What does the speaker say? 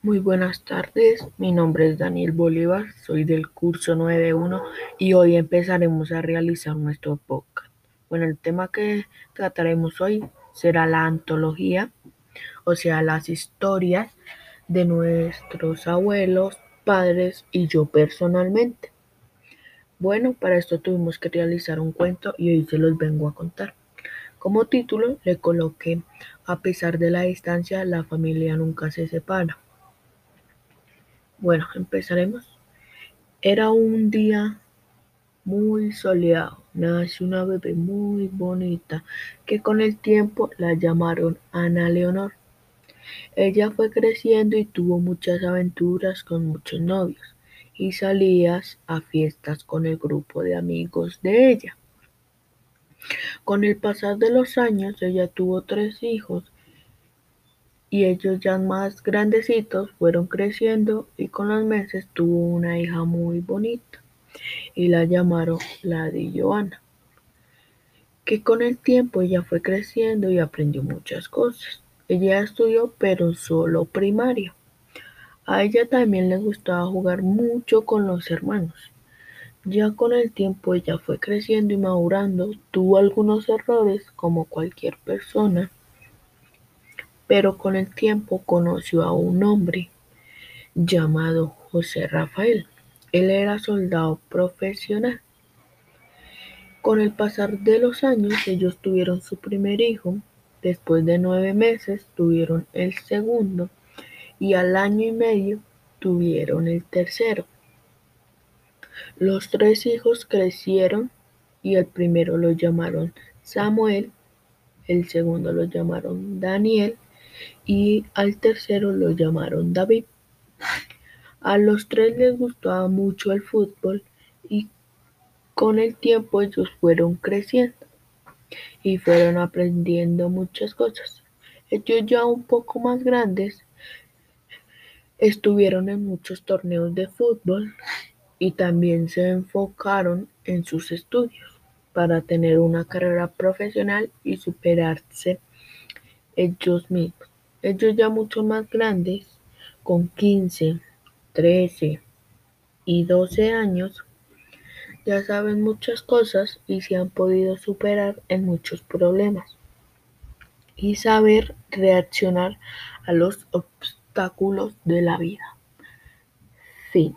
Muy buenas tardes, mi nombre es Daniel Bolívar, soy del curso 9.1 y hoy empezaremos a realizar nuestro podcast. Bueno, el tema que trataremos hoy será la antología, o sea, las historias de nuestros abuelos, padres y yo personalmente. Bueno, para esto tuvimos que realizar un cuento y hoy se los vengo a contar. Como título le coloqué A pesar de la distancia, la familia nunca se separa. Bueno, empezaremos. Era un día muy soleado. Nació una bebé muy bonita que con el tiempo la llamaron Ana Leonor. Ella fue creciendo y tuvo muchas aventuras con muchos novios y salías a fiestas con el grupo de amigos de ella. Con el pasar de los años ella tuvo tres hijos y ellos ya más grandecitos fueron creciendo y con los meses tuvo una hija muy bonita y la llamaron Lady Joana, que con el tiempo ella fue creciendo y aprendió muchas cosas. Ella estudió pero solo primaria. A ella también le gustaba jugar mucho con los hermanos. Ya con el tiempo ella fue creciendo y madurando, tuvo algunos errores como cualquier persona pero con el tiempo conoció a un hombre llamado José Rafael. Él era soldado profesional. Con el pasar de los años ellos tuvieron su primer hijo, después de nueve meses tuvieron el segundo y al año y medio tuvieron el tercero. Los tres hijos crecieron y el primero lo llamaron Samuel, el segundo lo llamaron Daniel y al tercero lo llamaron David. A los tres les gustaba mucho el fútbol y con el tiempo ellos fueron creciendo y fueron aprendiendo muchas cosas. Ellos ya un poco más grandes estuvieron en muchos torneos de fútbol y también se enfocaron en sus estudios para tener una carrera profesional y superarse ellos mismos. Ellos ya mucho más grandes, con quince, trece y doce años, ya saben muchas cosas y se han podido superar en muchos problemas y saber reaccionar a los obstáculos de la vida. Fin.